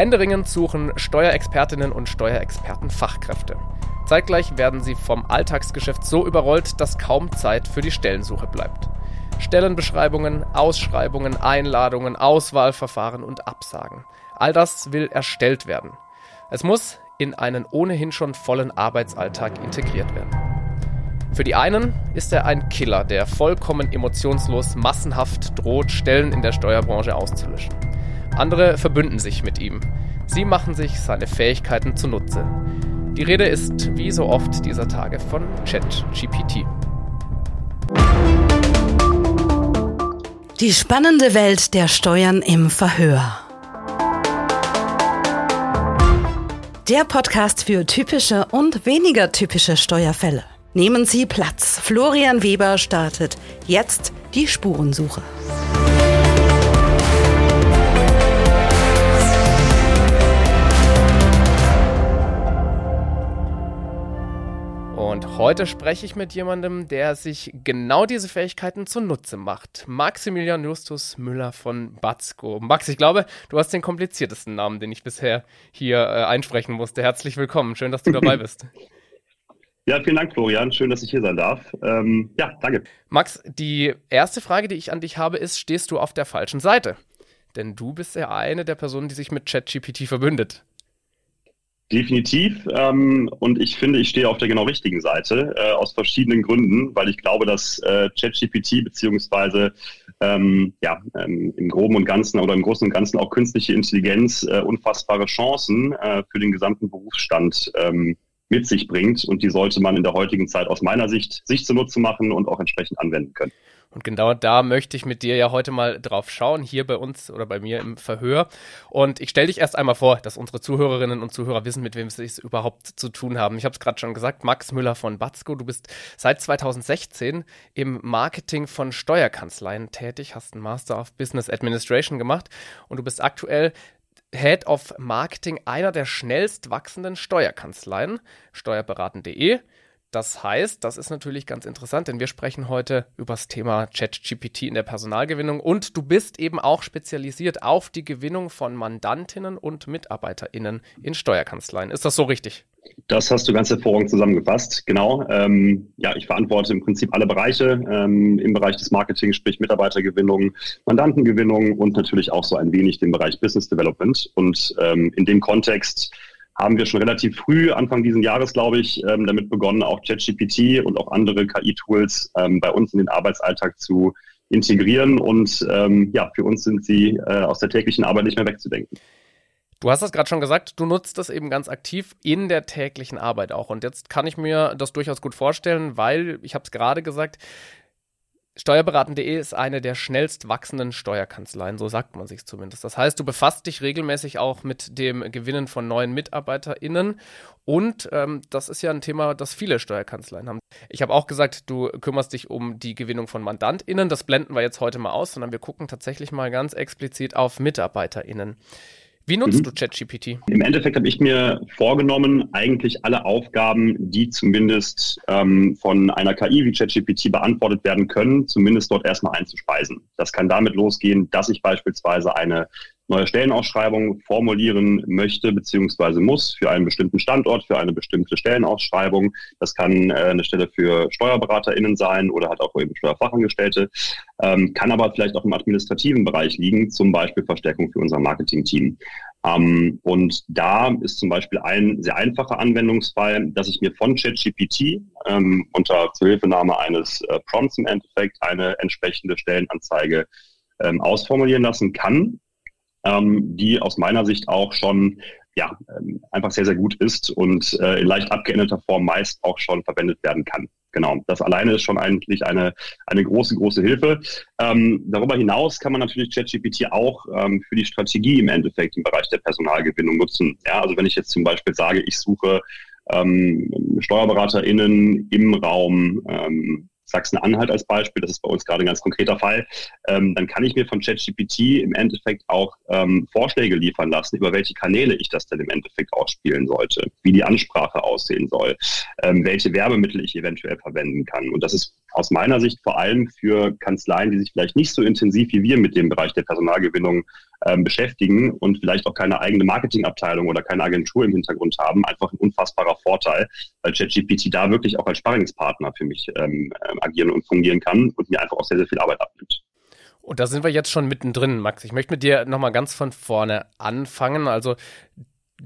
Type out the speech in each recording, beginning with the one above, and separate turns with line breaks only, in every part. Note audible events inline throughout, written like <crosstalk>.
Händeringend suchen Steuerexpertinnen und Steuerexperten Fachkräfte. Zeitgleich werden sie vom Alltagsgeschäft so überrollt, dass kaum Zeit für die Stellensuche bleibt. Stellenbeschreibungen, Ausschreibungen, Einladungen, Auswahlverfahren und Absagen. All das will erstellt werden. Es muss in einen ohnehin schon vollen Arbeitsalltag integriert werden. Für die einen ist er ein Killer, der vollkommen emotionslos massenhaft droht, Stellen in der Steuerbranche auszulöschen. Andere verbünden sich mit ihm. Sie machen sich seine Fähigkeiten zunutze. Die Rede ist, wie so oft dieser Tage, von ChatGPT.
Die spannende Welt der Steuern im Verhör. Der Podcast für typische und weniger typische Steuerfälle. Nehmen Sie Platz. Florian Weber startet jetzt die Spurensuche.
Und heute spreche ich mit jemandem, der sich genau diese Fähigkeiten zunutze macht. Maximilian Justus Müller von Batzko. Max, ich glaube, du hast den kompliziertesten Namen, den ich bisher hier äh, einsprechen musste. Herzlich willkommen. Schön, dass du dabei <laughs> bist.
Ja, vielen Dank, Florian. Schön, dass ich hier sein darf. Ähm, ja, danke.
Max, die erste Frage, die ich an dich habe, ist: Stehst du auf der falschen Seite? Denn du bist ja eine der Personen, die sich mit ChatGPT verbündet.
Definitiv. Ähm, und ich finde, ich stehe auf der genau richtigen Seite, äh, aus verschiedenen Gründen, weil ich glaube, dass äh, ChatGPT beziehungsweise ähm, ja, ähm, im Groben und Ganzen oder im Großen und Ganzen auch künstliche Intelligenz äh, unfassbare Chancen äh, für den gesamten Berufsstand ähm, mit sich bringt. Und die sollte man in der heutigen Zeit aus meiner Sicht sich zunutze machen und auch entsprechend anwenden können.
Und genau da möchte ich mit dir ja heute mal drauf schauen, hier bei uns oder bei mir im Verhör. Und ich stelle dich erst einmal vor, dass unsere Zuhörerinnen und Zuhörer wissen, mit wem sie es überhaupt zu tun haben. Ich habe es gerade schon gesagt, Max Müller von Batzko. Du bist seit 2016 im Marketing von Steuerkanzleien tätig, hast einen Master of Business Administration gemacht und du bist aktuell Head of Marketing einer der schnellst wachsenden Steuerkanzleien, steuerberaten.de. Das heißt, das ist natürlich ganz interessant, denn wir sprechen heute über das Thema ChatGPT in der Personalgewinnung und du bist eben auch spezialisiert auf die Gewinnung von Mandantinnen und MitarbeiterInnen in Steuerkanzleien. Ist das so richtig?
Das hast du ganz hervorragend zusammengefasst. Genau. Ähm, ja, ich verantworte im Prinzip alle Bereiche ähm, im Bereich des Marketing, sprich Mitarbeitergewinnung, Mandantengewinnung und natürlich auch so ein wenig den Bereich Business Development. Und ähm, in dem Kontext haben wir schon relativ früh, Anfang dieses Jahres, glaube ich, ähm, damit begonnen, auch ChatGPT und auch andere KI-Tools ähm, bei uns in den Arbeitsalltag zu integrieren. Und ähm, ja, für uns sind sie äh, aus der täglichen Arbeit nicht mehr wegzudenken.
Du hast das gerade schon gesagt, du nutzt das eben ganz aktiv in der täglichen Arbeit auch. Und jetzt kann ich mir das durchaus gut vorstellen, weil, ich habe es gerade gesagt, Steuerberaten.de ist eine der schnellst wachsenden Steuerkanzleien, so sagt man sich zumindest. Das heißt, du befasst dich regelmäßig auch mit dem Gewinnen von neuen MitarbeiterInnen und ähm, das ist ja ein Thema, das viele Steuerkanzleien haben. Ich habe auch gesagt, du kümmerst dich um die Gewinnung von MandantInnen. Das blenden wir jetzt heute mal aus, sondern wir gucken tatsächlich mal ganz explizit auf MitarbeiterInnen. Wie nutzt mhm. du ChatGPT?
Im Endeffekt habe ich mir vorgenommen, eigentlich alle Aufgaben, die zumindest ähm, von einer KI wie ChatGPT beantwortet werden können, zumindest dort erstmal einzuspeisen. Das kann damit losgehen, dass ich beispielsweise eine neue Stellenausschreibung formulieren möchte bzw. muss für einen bestimmten Standort, für eine bestimmte Stellenausschreibung. Das kann äh, eine Stelle für SteuerberaterInnen sein oder halt auch eben Steuerfachangestellte, ähm, kann aber vielleicht auch im administrativen Bereich liegen, zum Beispiel Verstärkung für unser Marketingteam. Ähm, und da ist zum Beispiel ein sehr einfacher Anwendungsfall, dass ich mir von ChatGPT ähm, unter Zuhilfenahme eines äh, Prompts im Endeffekt eine entsprechende Stellenanzeige ähm, ausformulieren lassen kann ähm, die aus meiner Sicht auch schon ja, ähm, einfach sehr, sehr gut ist und äh, in leicht abgeänderter Form meist auch schon verwendet werden kann. Genau, das alleine ist schon eigentlich eine, eine große, große Hilfe. Ähm, darüber hinaus kann man natürlich ChatGPT auch ähm, für die Strategie im Endeffekt im Bereich der Personalgewinnung nutzen. Ja, also wenn ich jetzt zum Beispiel sage, ich suche ähm, SteuerberaterInnen im Raum ähm, Sachsen-Anhalt als Beispiel, das ist bei uns gerade ein ganz konkreter Fall, ähm, dann kann ich mir von ChatGPT im Endeffekt auch ähm, Vorschläge liefern lassen, über welche Kanäle ich das denn im Endeffekt ausspielen sollte, wie die Ansprache aussehen soll, ähm, welche Werbemittel ich eventuell verwenden kann. Und das ist aus meiner Sicht vor allem für Kanzleien, die sich vielleicht nicht so intensiv wie wir mit dem Bereich der Personalgewinnung ähm, beschäftigen und vielleicht auch keine eigene Marketingabteilung oder keine Agentur im Hintergrund haben, einfach ein unfassbarer Vorteil, weil ChatGPT da wirklich auch als Sparringspartner für mich ähm, ähm, agieren und fungieren kann und mir einfach auch sehr, sehr viel Arbeit abnimmt.
Und da sind wir jetzt schon mittendrin, Max. Ich möchte mit dir nochmal ganz von vorne anfangen. Also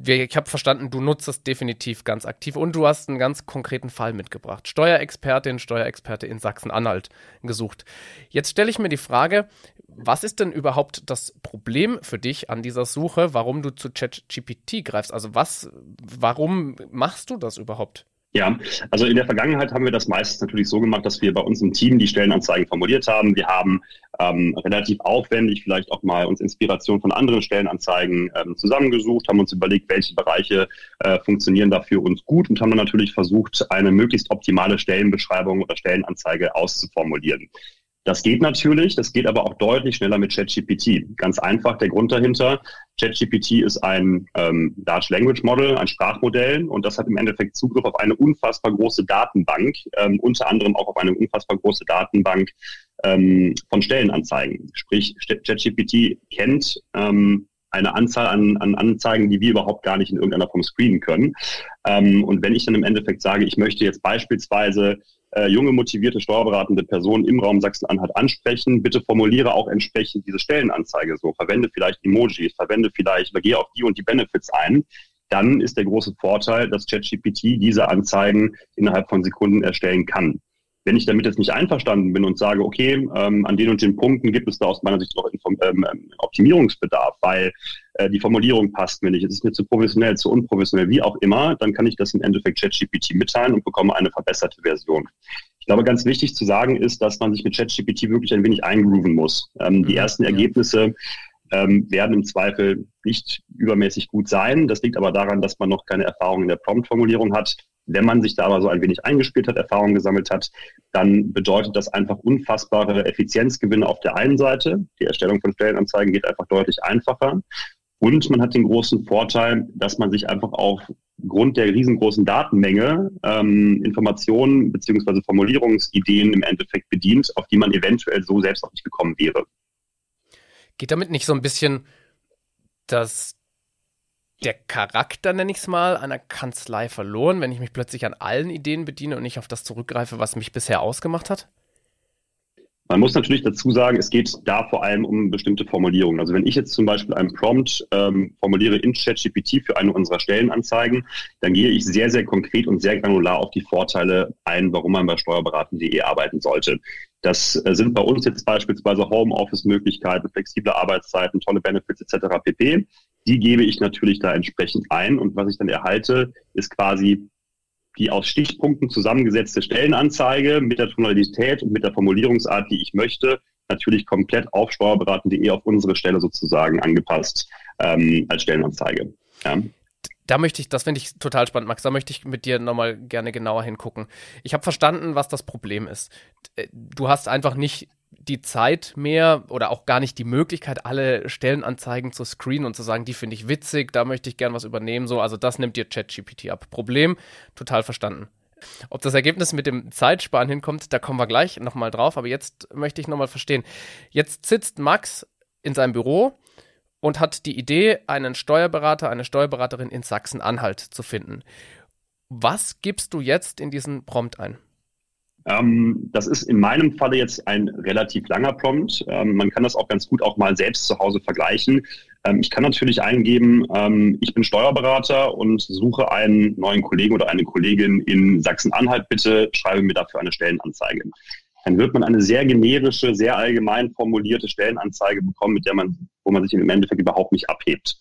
ich habe verstanden, du nutzt es definitiv ganz aktiv und du hast einen ganz konkreten Fall mitgebracht. Steuerexpertin, Steuerexperte in Sachsen-Anhalt gesucht. Jetzt stelle ich mir die Frage, was ist denn überhaupt das Problem für dich an dieser Suche, warum du zu ChatGPT greifst? Also was, warum machst du das überhaupt?
Ja, also in der Vergangenheit haben wir das meistens natürlich so gemacht, dass wir bei uns im Team die Stellenanzeigen formuliert haben. Wir haben ähm, relativ aufwendig vielleicht auch mal uns Inspiration von anderen Stellenanzeigen ähm, zusammengesucht, haben uns überlegt, welche Bereiche äh, funktionieren da für uns gut und haben dann natürlich versucht, eine möglichst optimale Stellenbeschreibung oder Stellenanzeige auszuformulieren. Das geht natürlich, das geht aber auch deutlich schneller mit ChatGPT. Ganz einfach der Grund dahinter. ChatGPT ist ein ähm, Large Language Model, ein Sprachmodell und das hat im Endeffekt Zugriff auf eine unfassbar große Datenbank, ähm, unter anderem auch auf eine unfassbar große Datenbank ähm, von Stellenanzeigen. Sprich, ChatGPT kennt ähm, eine Anzahl an, an Anzeigen, die wir überhaupt gar nicht in irgendeiner Form screenen können. Ähm, und wenn ich dann im Endeffekt sage, ich möchte jetzt beispielsweise äh, junge, motivierte, steuerberatende Personen im Raum Sachsen-Anhalt ansprechen. Bitte formuliere auch entsprechend diese Stellenanzeige so. Verwende vielleicht Emojis, verwende vielleicht, oder gehe auf die und die Benefits ein. Dann ist der große Vorteil, dass ChatGPT diese Anzeigen innerhalb von Sekunden erstellen kann. Wenn ich damit jetzt nicht einverstanden bin und sage, okay, ähm, an den und den Punkten gibt es da aus meiner Sicht noch Inform ähm, ähm, Optimierungsbedarf, weil äh, die Formulierung passt mir nicht, es ist mir zu professionell, zu unprofessionell, wie auch immer, dann kann ich das im Endeffekt ChatGPT mitteilen und bekomme eine verbesserte Version. Ich glaube, ganz wichtig zu sagen ist, dass man sich mit ChatGPT wirklich ein wenig eingrooven muss. Ähm, die mhm, ersten Ergebnisse ähm, werden im Zweifel nicht übermäßig gut sein. Das liegt aber daran, dass man noch keine Erfahrung in der Prompt-Formulierung hat. Wenn man sich da aber so ein wenig eingespielt hat, Erfahrungen gesammelt hat, dann bedeutet das einfach unfassbare Effizienzgewinne auf der einen Seite. Die Erstellung von Stellenanzeigen geht einfach deutlich einfacher. Und man hat den großen Vorteil, dass man sich einfach aufgrund der riesengroßen Datenmenge ähm, Informationen beziehungsweise Formulierungsideen im Endeffekt bedient, auf die man eventuell so selbst auch nicht gekommen wäre.
Geht damit nicht so ein bisschen das der Charakter, nenne ich es mal, einer Kanzlei verloren, wenn ich mich plötzlich an allen Ideen bediene und nicht auf das zurückgreife, was mich bisher ausgemacht hat?
Man muss natürlich dazu sagen, es geht da vor allem um bestimmte Formulierungen. Also wenn ich jetzt zum Beispiel einen Prompt ähm, formuliere in ChatGPT für eine unserer Stellenanzeigen, dann gehe ich sehr, sehr konkret und sehr granular auf die Vorteile ein, warum man bei steuerberaten.de arbeiten sollte. Das äh, sind bei uns jetzt beispielsweise Homeoffice-Möglichkeiten, flexible Arbeitszeiten, tolle Benefits etc. pp. Die gebe ich natürlich da entsprechend ein und was ich dann erhalte, ist quasi die aus Stichpunkten zusammengesetzte Stellenanzeige mit der Tonalität und mit der Formulierungsart, die ich möchte, natürlich komplett auf steuerberaten.de auf unsere Stelle sozusagen angepasst ähm, als Stellenanzeige. Ja.
Da möchte ich, das finde ich total spannend, Max, da möchte ich mit dir nochmal gerne genauer hingucken. Ich habe verstanden, was das Problem ist. Äh, du hast einfach nicht die Zeit mehr oder auch gar nicht die Möglichkeit, alle Stellenanzeigen zu screenen und zu sagen, die finde ich witzig, da möchte ich gern was übernehmen. So, also das nimmt dir ChatGPT ab. Problem, total verstanden. Ob das Ergebnis mit dem Zeitsparen hinkommt, da kommen wir gleich nochmal drauf. Aber jetzt möchte ich nochmal verstehen. Jetzt sitzt Max in seinem Büro und hat die Idee, einen Steuerberater, eine Steuerberaterin in Sachsen-Anhalt zu finden. Was gibst du jetzt in diesen Prompt ein?
Ähm, das ist in meinem Falle jetzt ein relativ langer Prompt. Ähm, man kann das auch ganz gut auch mal selbst zu Hause vergleichen. Ähm, ich kann natürlich eingeben, ähm, ich bin Steuerberater und suche einen neuen Kollegen oder eine Kollegin in Sachsen-Anhalt. Bitte schreibe mir dafür eine Stellenanzeige. Dann wird man eine sehr generische, sehr allgemein formulierte Stellenanzeige bekommen, mit der man, wo man sich im Endeffekt überhaupt nicht abhebt.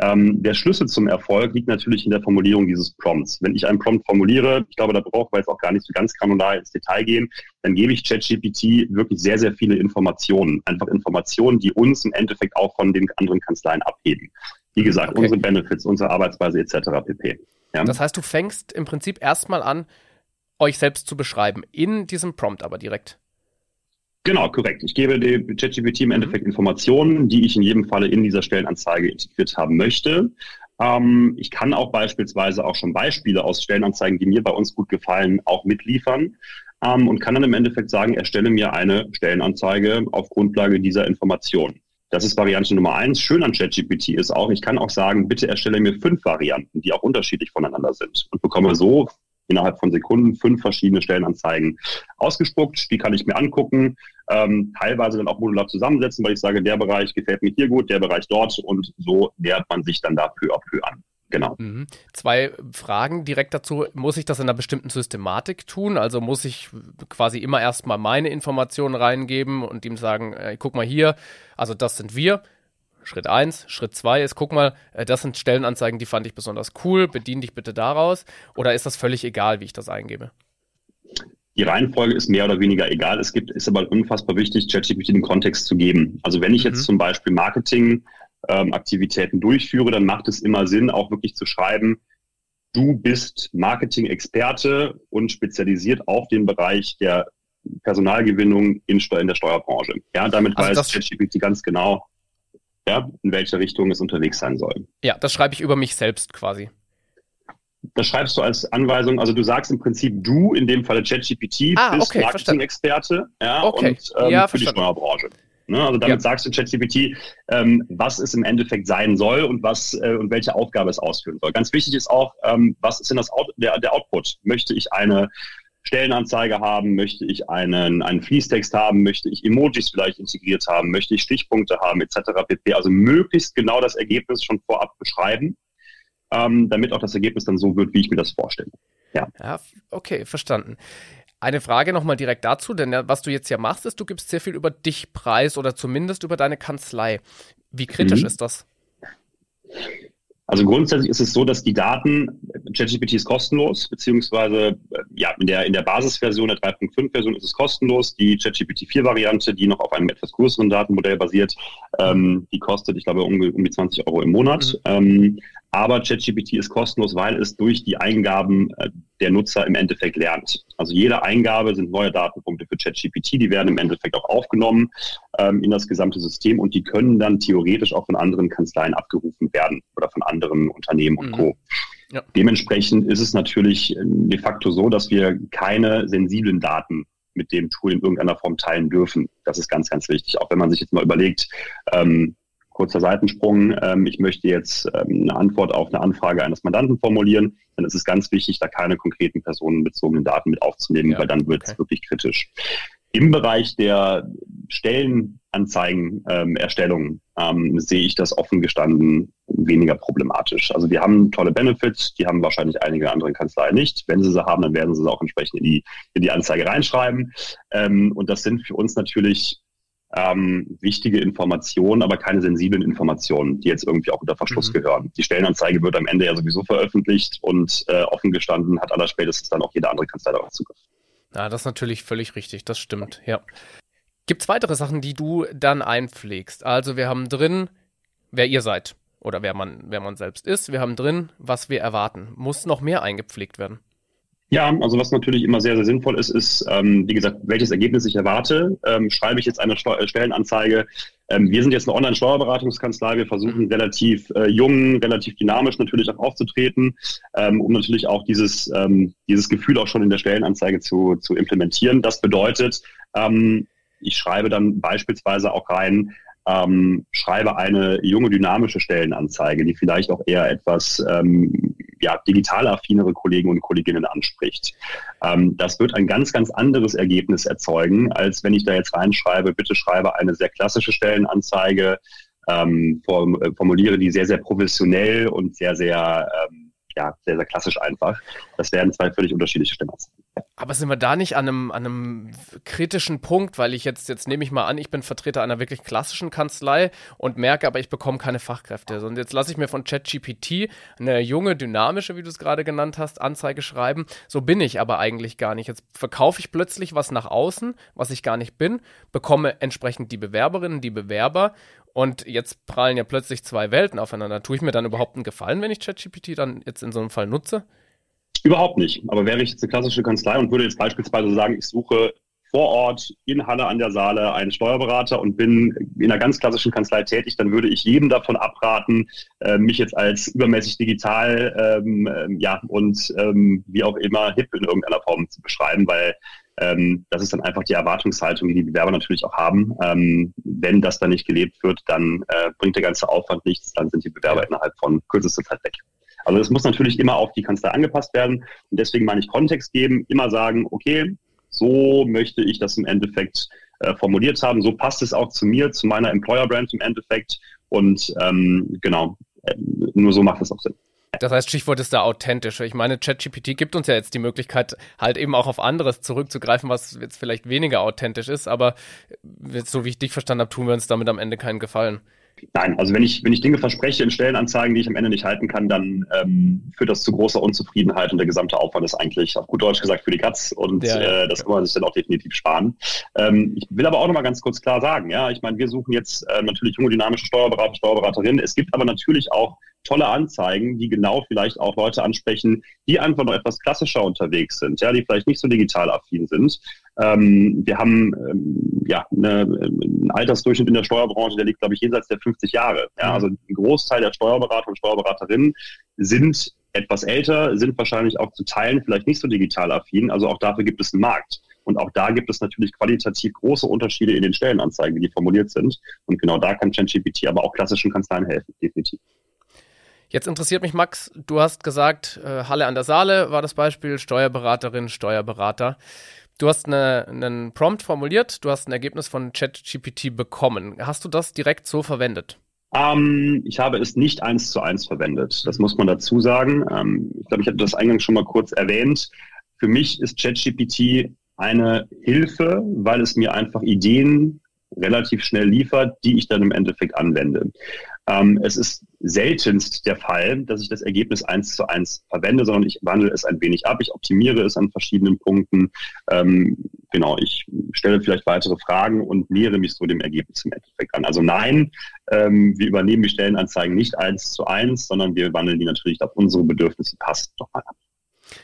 Ähm, der Schlüssel zum Erfolg liegt natürlich in der Formulierung dieses Prompts. Wenn ich einen Prompt formuliere, ich glaube, da braucht man jetzt auch gar nicht so ganz granular ins Detail gehen, dann gebe ich ChatGPT wirklich sehr, sehr viele Informationen. Einfach Informationen, die uns im Endeffekt auch von den anderen Kanzleien abheben. Wie gesagt, okay. unsere Benefits, unsere Arbeitsweise etc. pp.
Ja? Das heißt, du fängst im Prinzip erstmal an, euch selbst zu beschreiben, in diesem Prompt aber direkt.
Genau, korrekt. Ich gebe dem ChatGPT im Endeffekt Informationen, die ich in jedem Falle in dieser Stellenanzeige integriert haben möchte. Ähm, ich kann auch beispielsweise auch schon Beispiele aus Stellenanzeigen, die mir bei uns gut gefallen, auch mitliefern. ähm, und kann dann im Endeffekt sagen, erstelle mir eine Stellenanzeige auf Grundlage dieser Information. Das ist Variante Nummer eins. Schön an ChatGPT ist auch, ich kann auch sagen, bitte erstelle mir fünf Varianten, die auch unterschiedlich voneinander sind und bekomme so innerhalb von Sekunden fünf verschiedene Stellenanzeigen ausgespuckt. Die kann ich mir angucken, ähm, teilweise dann auch modular zusammensetzen, weil ich sage, der Bereich gefällt mir hier gut, der Bereich dort und so nähert man sich dann dafür à peu an. Genau.
Mhm. Zwei Fragen direkt dazu. Muss ich das in einer bestimmten Systematik tun? Also muss ich quasi immer erstmal meine Informationen reingeben und ihm sagen, äh, guck mal hier, also das sind wir. Schritt 1. Schritt 2 ist, guck mal, äh, das sind Stellenanzeigen, die fand ich besonders cool, bedien dich bitte daraus. Oder ist das völlig egal, wie ich das eingebe?
Die Reihenfolge ist mehr oder weniger egal. Es gibt, ist aber unfassbar wichtig, ChatGPT den Kontext zu geben. Also wenn ich mhm. jetzt zum Beispiel Marketing ähm, durchführe, dann macht es immer Sinn, auch wirklich zu schreiben, du bist Marketing-Experte und spezialisiert auf den Bereich der Personalgewinnung in, in der Steuerbranche. Ja, damit also weiß ChatGPT ganz genau, ja, in welche Richtung es unterwegs sein soll.
Ja, das schreibe ich über mich selbst quasi.
Das schreibst du als Anweisung, also du sagst im Prinzip du, in dem Falle ChatGPT,
ah, bist okay,
Marketing-Experte
ja, okay.
und ähm, ja, für die Steuerbranche. Ne? Also damit ja. sagst du ChatGPT, ähm, was es im Endeffekt sein soll und was äh, und welche Aufgabe es ausführen soll. Ganz wichtig ist auch, ähm, was ist denn das Out der, der Output? Möchte ich eine Stellenanzeige haben? Möchte ich einen, einen Fließtext haben? Möchte ich Emojis vielleicht integriert haben? Möchte ich Stichpunkte haben, etc. pp. Also möglichst genau das Ergebnis schon vorab beschreiben, ähm, damit auch das Ergebnis dann so wird, wie ich mir das vorstelle.
Ja. ja okay, verstanden. Eine Frage nochmal direkt dazu, denn was du jetzt ja machst, ist, du gibst sehr viel über dich preis oder zumindest über deine Kanzlei. Wie kritisch mhm. ist das?
Also grundsätzlich ist es so, dass die Daten, ChatGPT ist kostenlos, beziehungsweise ja, in der, in der Basisversion, der 3.5-Version ist es kostenlos. Die ChatGPT 4-Variante, die noch auf einem etwas größeren Datenmodell basiert, ähm, die kostet, ich glaube, um, um die 20 Euro im Monat. Mhm. Ähm, aber ChatGPT ist kostenlos, weil es durch die Eingaben äh, der Nutzer im Endeffekt lernt. Also jede Eingabe sind neue Datenpunkte für ChatGPT, die werden im Endeffekt auch aufgenommen ähm, in das gesamte System und die können dann theoretisch auch von anderen Kanzleien abgerufen werden oder von anderen Unternehmen und mhm. Co. Ja. Dementsprechend ist es natürlich äh, de facto so, dass wir keine sensiblen Daten mit dem Tool in irgendeiner Form teilen dürfen. Das ist ganz, ganz wichtig. Auch wenn man sich jetzt mal überlegt, ähm, kurzer Seitensprung, ähm, ich möchte jetzt ähm, eine Antwort auf eine Anfrage eines Mandanten formulieren, dann ist es ganz wichtig, da keine konkreten personenbezogenen Daten mit aufzunehmen, ja, weil dann wird es okay. wirklich kritisch. Im Bereich der Stellenanzeigenerstellung ähm, ähm, sehe ich das offen gestanden weniger problematisch. Also wir haben tolle Benefits, die haben wahrscheinlich einige andere Kanzleien nicht. Wenn sie sie haben, dann werden sie sie auch entsprechend in die, in die Anzeige reinschreiben. Ähm, und das sind für uns natürlich ähm, wichtige Informationen, aber keine sensiblen Informationen, die jetzt irgendwie auch unter Verschluss mhm. gehören. Die Stellenanzeige wird am Ende ja sowieso veröffentlicht und äh, offen gestanden hat allerspätestens dann auch jede andere Kanzlei darauf Zugriff.
Ja, das ist natürlich völlig richtig, das stimmt, ja. Gibt es weitere Sachen, die du dann einpflegst? Also wir haben drin, wer ihr seid oder wer man, wer man selbst ist. Wir haben drin, was wir erwarten. Muss noch mehr eingepflegt werden?
Ja, also was natürlich immer sehr, sehr sinnvoll ist, ist, ähm, wie gesagt, welches Ergebnis ich erwarte. Ähm, schreibe ich jetzt eine Steu äh, Stellenanzeige? Ähm, wir sind jetzt eine Online-Steuerberatungskanzlei. Wir versuchen relativ äh, jung, relativ dynamisch natürlich auch aufzutreten, ähm, um natürlich auch dieses, ähm, dieses Gefühl auch schon in der Stellenanzeige zu, zu implementieren. Das bedeutet, ähm, ich schreibe dann beispielsweise auch rein, ähm, schreibe eine junge, dynamische Stellenanzeige, die vielleicht auch eher etwas ähm, ja, digital affinere Kollegen und Kolleginnen anspricht. Ähm, das wird ein ganz, ganz anderes Ergebnis erzeugen, als wenn ich da jetzt reinschreibe, bitte schreibe eine sehr klassische Stellenanzeige, ähm, formuliere die sehr, sehr professionell und sehr, sehr ähm, ja, sehr, sehr klassisch einfach. Das wären zwei völlig unterschiedliche Stimmen.
Aber sind wir da nicht an einem, an einem kritischen Punkt, weil ich jetzt, jetzt nehme ich mal an, ich bin Vertreter einer wirklich klassischen Kanzlei und merke aber, ich bekomme keine Fachkräfte. Und jetzt lasse ich mir von ChatGPT eine junge, dynamische, wie du es gerade genannt hast, Anzeige schreiben. So bin ich aber eigentlich gar nicht. Jetzt verkaufe ich plötzlich was nach außen, was ich gar nicht bin, bekomme entsprechend die Bewerberinnen, die Bewerber und jetzt prallen ja plötzlich zwei Welten aufeinander. Tue ich mir dann überhaupt einen Gefallen, wenn ich ChatGPT dann jetzt in so einem Fall nutze?
Überhaupt nicht. Aber wäre ich jetzt eine klassische Kanzlei und würde jetzt beispielsweise sagen, ich suche vor Ort in Halle an der Saale einen Steuerberater und bin in einer ganz klassischen Kanzlei tätig, dann würde ich jedem davon abraten, äh, mich jetzt als übermäßig digital ähm, ähm, ja und ähm, wie auch immer hip in irgendeiner Form zu beschreiben, weil Ähm, das ist dann einfach die Erwartungshaltung, die die Bewerber natürlich auch haben. Ähm, wenn das dann nicht gelebt wird, dann äh, bringt der ganze Aufwand nichts, dann sind die Bewerber innerhalb von kürzester Zeit weg. Also es muss natürlich immer auf die Kanzlei angepasst werden und deswegen meine ich Kontext geben, immer sagen, okay, so möchte ich das im Endeffekt äh, formuliert haben, so passt es auch zu mir, zu meiner Employer Brand im Endeffekt und ähm, genau, äh, nur so macht es auch Sinn.
Das heißt, Stichwort ist da authentisch. Ich meine, ChatGPT gibt uns ja jetzt die Möglichkeit, halt eben auch auf anderes zurückzugreifen, was jetzt vielleicht weniger authentisch ist, aber so wie ich dich verstanden habe, tun wir uns damit am Ende keinen Gefallen.
Nein, also wenn ich, wenn ich Dinge verspreche in Stellenanzeigen, die ich am Ende nicht halten kann, dann ähm, führt das zu großer Unzufriedenheit und der gesamte Aufwand ist eigentlich, auf gut Deutsch gesagt, für die Katz und ja, ja. Äh, das kann man sich dann auch definitiv sparen. Ähm, ich will aber auch nochmal ganz kurz klar sagen, ja, ich meine, wir suchen jetzt äh, natürlich junge, dynamische Steuerberater, Steuerberaterinnen. Es gibt aber natürlich auch tolle Anzeigen, die genau vielleicht auch Leute ansprechen, die einfach noch etwas klassischer unterwegs sind, ja, die vielleicht nicht so digital affin sind. Ähm, wir haben ähm, ja eine, einen Altersdurchschnitt in der Steuerbranche, der liegt, glaube ich, jenseits der 50 Jahre. Ja, mhm. also ein Großteil der Steuerberater und Steuerberaterinnen sind etwas älter, sind wahrscheinlich auch zu Teilen vielleicht nicht so digital affin. Also auch dafür gibt es einen Markt. Und auch da gibt es natürlich qualitativ große Unterschiede in den Stellenanzeigen, wie die formuliert sind. Und genau da kann ChatGPT aber auch klassischen Kanzleien helfen, definitiv.
Jetzt interessiert mich, Max, du hast gesagt, äh, Halle an der Saale war das Beispiel, Steuerberaterin, Steuerberater. Du hast eine, einen Prompt formuliert, du hast ein Ergebnis von ChatGPT bekommen. Hast du das direkt so verwendet?
Ähm, ich habe es nicht eins zu eins verwendet. Das muss man dazu sagen. Ähm, ich glaube, ich hatte das eingangs schon mal kurz erwähnt. Für mich ist ChatGPT eine Hilfe, weil es mir einfach Ideen relativ schnell liefert, die ich dann im Endeffekt anwende. Ähm, es ist seltenst der Fall, dass ich das Ergebnis eins zu eins verwende, sondern ich wandle es ein wenig ab, ich optimiere es an verschiedenen Punkten. Ähm, genau, ich stelle vielleicht weitere Fragen und nähere mich so dem Ergebnis im Endeffekt an. Also nein, ähm, wir übernehmen die Stellenanzeigen nicht eins zu eins, sondern wir wandeln die natürlich auf unsere Bedürfnisse passt nochmal ab.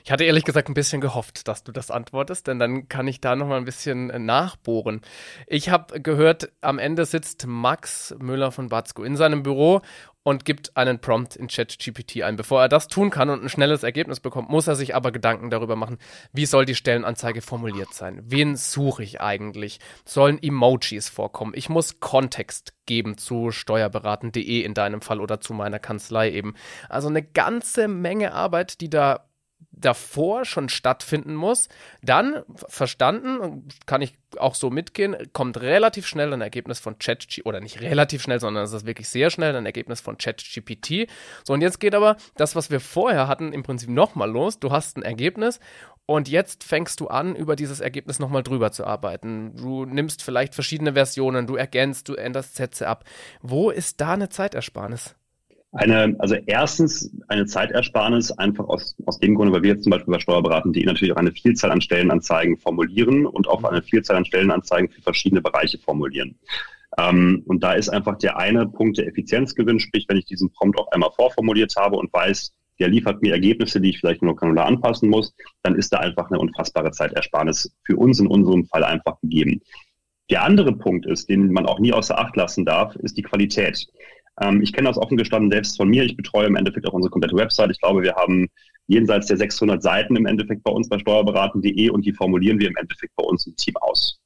Ich hatte ehrlich gesagt ein bisschen gehofft, dass du das antwortest, denn dann kann ich da nochmal ein bisschen äh, nachbohren. Ich habe gehört, am Ende sitzt Max Müller von Batzko in seinem Büro und gibt einen Prompt in ChatGPT ein. Bevor er das tun kann und ein schnelles Ergebnis bekommt, muss er sich aber Gedanken darüber machen, wie soll die Stellenanzeige formuliert sein? Wen suche ich eigentlich? Sollen Emojis vorkommen? Ich muss Kontext geben zu steuerberaten.de in deinem Fall oder zu meiner Kanzlei eben. Also eine ganze Menge Arbeit, die da davor schon stattfinden muss. Dann verstanden, kann ich auch so mitgehen, kommt relativ schnell ein Ergebnis von ChatGPT, oder nicht relativ schnell, sondern es ist wirklich sehr schnell ein Ergebnis von ChatGPT. So, und jetzt geht aber das, was wir vorher hatten, im Prinzip nochmal los. Du hast ein Ergebnis und jetzt fängst du an, über dieses Ergebnis nochmal drüber zu arbeiten. Du nimmst vielleicht verschiedene Versionen, du ergänzt, du änderst Sätze ab. Wo ist da eine Zeitersparnis?
Eine, also erstens eine Zeitersparnis einfach aus, aus dem Grunde, weil wir jetzt zum Beispiel bei Steuerberaten.de natürlich auch eine Vielzahl an Stellenanzeigen formulieren und auch eine Vielzahl an Stellenanzeigen für verschiedene Bereiche formulieren. Ähm, und da ist einfach der eine Punkt der Effizienzgewinn, sprich, wenn ich diesen Prompt auch einmal vorformuliert habe und weiß, der liefert mir Ergebnisse, die ich vielleicht nur granular anpassen muss, dann ist da einfach eine unfassbare Zeitersparnis für uns in unserem Fall einfach gegeben. Der andere Punkt ist, den man auch nie außer Acht lassen darf, ist die Qualität. Ähm, ich kenne das offen gestanden selbst von mir. Ich betreue im Endeffekt auch unsere komplette Website. Ich glaube, wir haben jenseits der 600 Seiten im Endeffekt bei uns bei steuerberaten.de und die formulieren wir im Endeffekt bei uns im Team aus.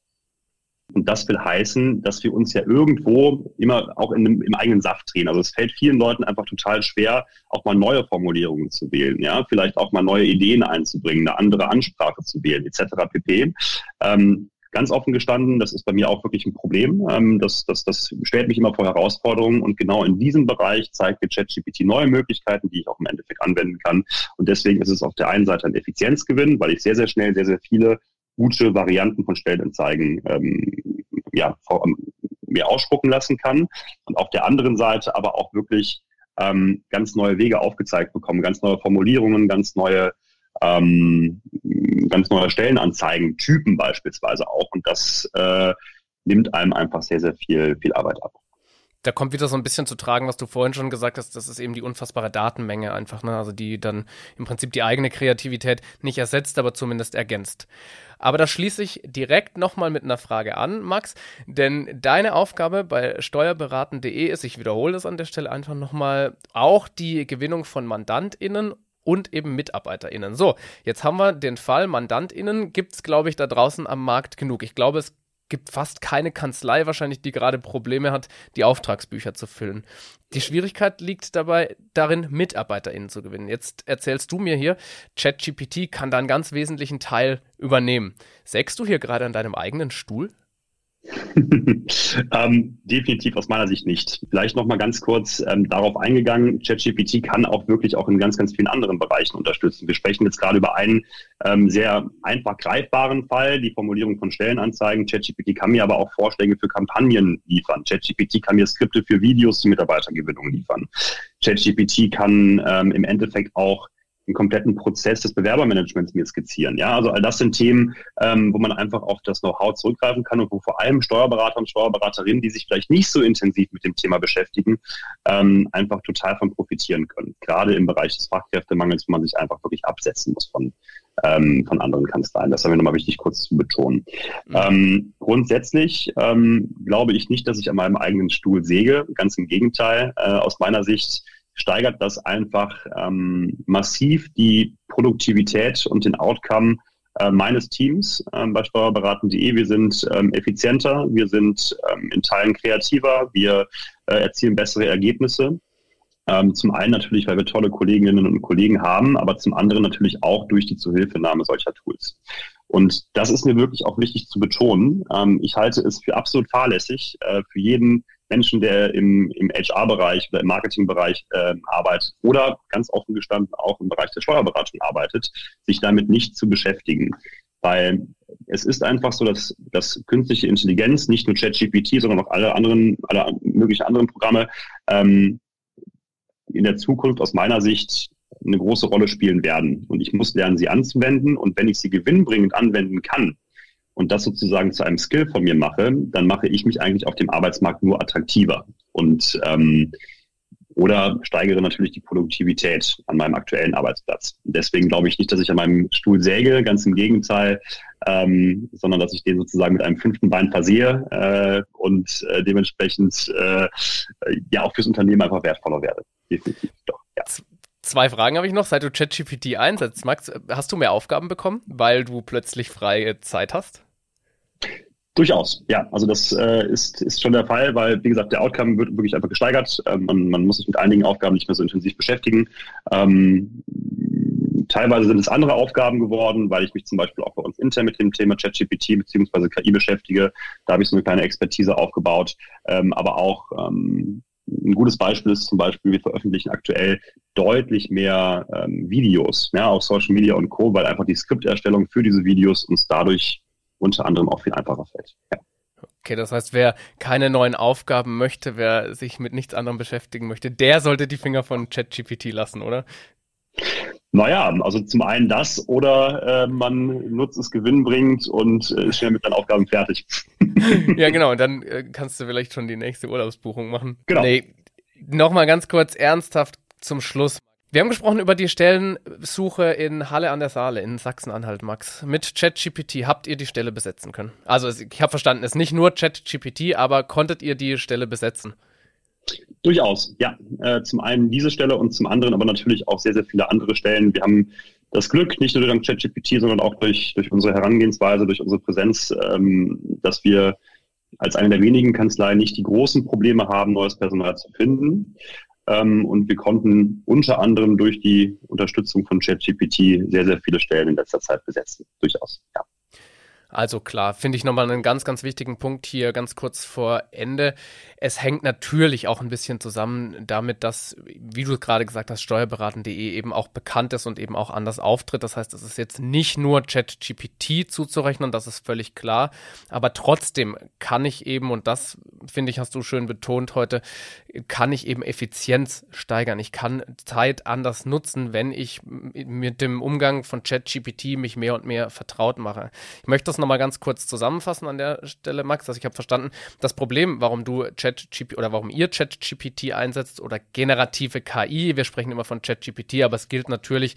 Und das will heißen, dass wir uns ja irgendwo immer auch in, im eigenen Saft drehen. Also es fällt vielen Leuten einfach total schwer, auch mal neue Formulierungen zu wählen, ja, vielleicht auch mal neue Ideen einzubringen, eine andere Ansprache zu wählen, etc. pp. Ähm, ganz offen gestanden, das ist bei mir auch wirklich ein Problem. Ähm, das, das, das stellt mich immer vor Herausforderungen und genau in diesem Bereich zeigt mir ChatGPT neue Möglichkeiten, die ich auch im Endeffekt anwenden kann. Und deswegen ist es auf der einen Seite ein Effizienzgewinn, weil ich sehr, sehr schnell sehr, sehr viele gute Varianten von Stellenanzeigen ähm, ja, mir ausspucken lassen kann. Und auf der anderen Seite aber auch wirklich ähm, ganz neue Wege aufgezeigt bekommen, ganz neue Formulierungen, ganz neue ähm, ganz neue Stellenanzeigen, Typen beispielsweise auch. Und das äh, nimmt einem einfach sehr, sehr viel, viel Arbeit ab.
Da kommt wieder so ein bisschen zu tragen, was du vorhin schon gesagt hast, das ist eben die unfassbare Datenmenge einfach, ne? Also die dann im Prinzip die eigene Kreativität nicht ersetzt, aber zumindest ergänzt. Aber da schließe ich direkt nochmal mit einer Frage an, Max, denn deine Aufgabe bei steuerberaten.de ist, ich wiederhole das an der Stelle einfach nochmal, auch die Gewinnung von MandantInnen und eben MitarbeiterInnen. So, jetzt haben wir den Fall, MandantInnen gibt es, glaube ich, da draußen am Markt genug. Ich glaube, es gibt fast keine Kanzlei wahrscheinlich, die gerade Probleme hat, die Auftragsbücher zu füllen. Die Schwierigkeit liegt dabei darin, MitarbeiterInnen zu gewinnen. Jetzt erzählst du mir hier, ChatGPT kann da einen ganz wesentlichen Teil übernehmen. Sägst du hier gerade an deinem eigenen Stuhl? <laughs>
ähm, definitiv aus meiner Sicht nicht. Vielleicht noch mal ganz kurz ähm, darauf eingegangen. ChatGPT kann auch wirklich auch in ganz, ganz vielen anderen Bereichen unterstützen. Wir sprechen jetzt gerade über einen ähm, sehr einfach greifbaren Fall, die Formulierung von Stellenanzeigen. ChatGPT kann mir aber auch Vorschläge für Kampagnen liefern. ChatGPT kann mir Skripte für Videos zur Mitarbeitergewinnung liefern. ChatGPT kann ähm, im Endeffekt auch den kompletten Prozess des Bewerbermanagements mir skizzieren. Ja, also all das sind Themen, ähm, wo man einfach auf das Know-how zurückgreifen kann und wo vor allem Steuerberater und Steuerberaterinnen, die sich vielleicht nicht so intensiv mit dem Thema beschäftigen, ähm, einfach total von profitieren können. Gerade im Bereich des Fachkräftemangels, wo man sich einfach wirklich absetzen muss von ähm, von anderen Kanzleien. Das haben wir nochmal wichtig kurz zu betonen. Mhm. Ähm, grundsätzlich ähm, glaube ich nicht, dass ich an meinem eigenen Stuhl säge. Ganz im Gegenteil. Äh, aus meiner Sicht steigert das einfach ähm, massiv die Produktivität und den Outcome äh, meines Teams ähm, bei steuerberaten.de. Wir sind ähm, effizienter, wir sind ähm, in Teilen kreativer, wir äh, erzielen bessere Ergebnisse. Ähm, zum einen natürlich, weil wir tolle Kolleginnen und Kollegen haben, aber zum anderen natürlich auch durch die Zuhilfenahme solcher Tools. Und das ist mir wirklich auch wichtig zu betonen. Ähm, ich halte es für absolut fahrlässig, äh, für jeden Menschen, der im, im HR-Bereich oder im Marketing-Bereich äh, arbeitet oder ganz offen gestanden auch im Bereich der Steuerberatung arbeitet, sich damit nicht zu beschäftigen. Weil es ist einfach so, dass, dass künstliche Intelligenz, nicht nur ChatGPT, sondern auch alle anderen, alle möglichen anderen Programme ähm, in der Zukunft aus meiner Sicht eine große Rolle spielen werden. Und ich muss lernen, sie anzuwenden. Und wenn ich sie gewinnbringend anwenden kann, und das sozusagen zu einem Skill von mir mache, dann mache ich mich eigentlich auf dem Arbeitsmarkt nur attraktiver und ähm, oder steigere natürlich die Produktivität an meinem aktuellen Arbeitsplatz. Deswegen glaube ich nicht, dass ich an meinem Stuhl säge, ganz im Gegenteil, ähm, sondern dass ich den sozusagen mit einem fünften Bein versehe äh, und äh, dementsprechend äh, ja auch fürs Unternehmen einfach wertvoller werde. Definitiv
doch. Ja. Zwei Fragen habe ich noch. Seit du ChatGPT einsetzt, Max, hast du mehr Aufgaben bekommen, weil du plötzlich freie Zeit hast?
Durchaus, ja. Also das äh, ist, ist schon der Fall, weil, wie gesagt, der Outcome wird wirklich einfach gesteigert. Ähm, man, man muss sich mit einigen Aufgaben nicht mehr so intensiv beschäftigen. Ähm, teilweise sind es andere Aufgaben geworden, weil ich mich zum Beispiel auch bei uns intern mit dem Thema ChatGPT bzw. KI beschäftige. Da habe ich so eine kleine Expertise aufgebaut. Ähm, aber auch ähm, ein gutes Beispiel ist zum Beispiel, wir veröffentlichen aktuell deutlich mehr ähm, Videos ja, auf Social Media und Co., weil einfach die Skripterstellung für diese Videos uns dadurch unter anderem auch viel einfacher fällt. Ja.
Okay, das heißt, wer keine neuen Aufgaben möchte, wer sich mit nichts anderem beschäftigen möchte, der sollte die Finger von ChatGPT lassen, oder?
Naja, also zum einen das oder äh, man nutzt es gewinnbringend und äh, ist schnell mit deinen Aufgaben fertig. <laughs>
ja, genau, und <laughs> dann äh, kannst du vielleicht schon die nächste Urlaubsbuchung machen. Genau. Nee, Nochmal ganz kurz ernsthaft zum Schluss. Wir haben gesprochen über die Stellensuche in Halle an der Saale in Sachsen-Anhalt, Max. Mit ChatGPT habt ihr die Stelle besetzen können. Also ich habe verstanden, es ist nicht nur ChatGPT, aber konntet ihr die Stelle besetzen?
Durchaus, ja. Äh, zum einen diese Stelle und zum anderen aber natürlich auch sehr, sehr viele andere Stellen. Wir haben das Glück, nicht nur durch ChatGPT, sondern auch durch, durch unsere Herangehensweise, durch unsere Präsenz, ähm, dass wir als eine der wenigen Kanzleien nicht die großen Probleme haben, neues Personal zu finden. Ähm, und wir konnten unter anderem durch die Unterstützung von ChatGPT sehr, sehr viele Stellen in letzter Zeit besetzen. Durchaus, ja.
Also klar, finde ich nochmal einen ganz, ganz wichtigen Punkt hier ganz kurz vor Ende. Es hängt natürlich auch ein bisschen zusammen damit, dass, wie du gerade gesagt hast, steuerberaten.de eben auch bekannt ist und eben auch anders auftritt. Das heißt, es ist jetzt nicht nur ChatGPT zuzurechnen, das ist völlig klar. Aber trotzdem kann ich eben, und das finde ich, hast du schön betont heute, kann ich eben Effizienz steigern. Ich kann Zeit anders nutzen, wenn ich mit dem Umgang von ChatGPT mich mehr und mehr vertraut mache. Ich möchte das nochmal ganz kurz zusammenfassen an der Stelle, Max. Also ich habe verstanden, das Problem, warum du ChatGPT oder warum ihr ChatGPT einsetzt oder generative KI, wir sprechen immer von ChatGPT, aber es gilt natürlich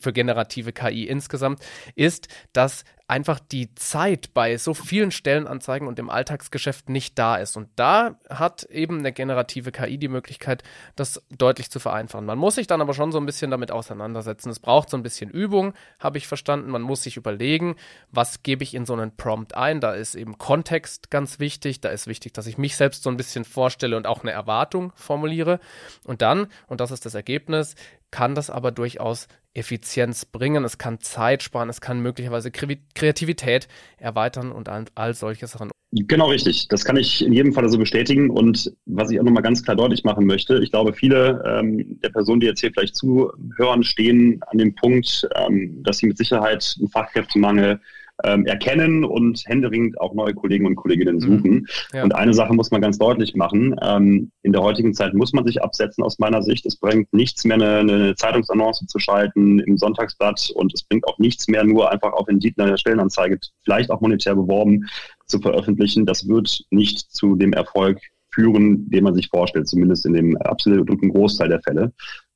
für generative KI insgesamt, ist, dass einfach die Zeit bei so vielen Stellenanzeigen und im Alltagsgeschäft nicht da ist. Und da hat eben eine generative KI die Möglichkeit, das deutlich zu vereinfachen. Man muss sich dann aber schon so ein bisschen damit auseinandersetzen. Es braucht so ein bisschen Übung, habe ich verstanden. Man muss sich überlegen, was gebe ich in so einen Prompt ein. Da ist eben Kontext ganz wichtig. Da ist wichtig, dass ich mich selbst so ein bisschen vorstelle und auch eine Erwartung formuliere. Und dann, und das ist das Ergebnis, kann das aber durchaus Effizienz bringen, es kann Zeit sparen, es kann möglicherweise Kreativität erweitern und all, all solche Sachen.
Genau richtig. Das kann ich in jedem Fall so bestätigen. Und was ich auch nochmal ganz klar deutlich machen möchte, ich glaube, viele ähm, der Personen, die jetzt hier vielleicht zuhören, stehen an dem Punkt, ähm, dass sie mit Sicherheit einen Fachkräftemangel ähm, erkennen und händeringend auch neue Kollegen und Kolleginnen mhm. suchen. Ja. Und eine Sache muss man ganz deutlich machen. Ähm, in der heutigen Zeit muss man sich absetzen aus meiner Sicht. Es bringt nichts mehr, eine, eine Zeitungsannonce zu schalten im Sonntagsblatt und es bringt auch nichts mehr, nur einfach auf Indeed eine Stellenanzeige, vielleicht auch monetär beworben, zu veröffentlichen. Das wird nicht zu dem Erfolg führen, den man sich vorstellt, zumindest in dem absoluten Großteil der Fälle.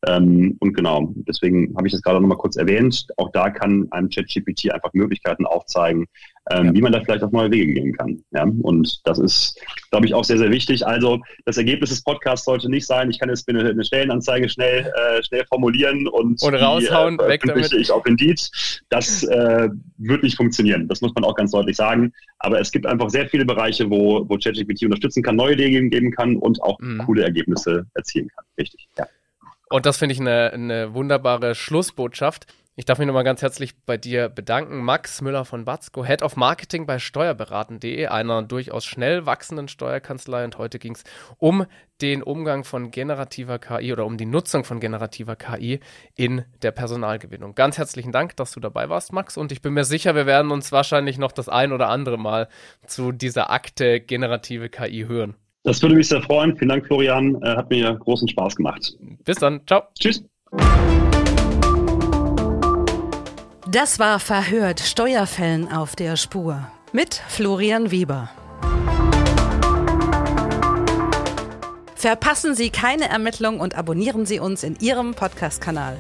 Ähm, und genau, deswegen habe ich das gerade nochmal kurz erwähnt. Auch da kann einem ChatGPT einfach Möglichkeiten aufzeigen, ähm, ja. wie man da vielleicht auf neue Wege gehen kann. Ja? Und das ist, glaube ich, auch sehr, sehr wichtig. Also das Ergebnis des Podcasts sollte nicht sein, ich kann jetzt eine, eine Stellenanzeige schnell, äh, schnell formulieren und,
und raushauen, die, äh, weg damit.
ich auf Indeed. Das äh, wird nicht funktionieren. Das muss man auch ganz deutlich sagen. Aber es gibt einfach sehr viele Bereiche, wo, wo ChatGPT unterstützen kann, neue Ideen geben kann und auch mhm. coole Ergebnisse erzielen kann. Richtig, ja.
Und das finde ich eine, eine wunderbare Schlussbotschaft. Ich darf mich nochmal ganz herzlich bei dir bedanken. Max Müller von Batzko, Head of Marketing bei Steuerberaten.de, einer durchaus schnell wachsenden Steuerkanzlei. Und heute ging es um den Umgang von generativer KI oder um die Nutzung von generativer KI in der Personalgewinnung. Ganz herzlichen Dank, dass du dabei warst, Max. Und ich bin mir sicher, wir werden uns wahrscheinlich noch das ein oder andere Mal zu dieser Akte generative KI hören.
Das würde mich sehr freuen. Vielen Dank, Florian. Äh, hat mir großen Spaß gemacht.
Bis dann. Ciao.
Tschüss.
Das war Verhört Steuerfällen auf der Spur mit Florian Weber. Verpassen Sie keine Ermittlung und abonnieren Sie uns in Ihrem Podcast-Kanal.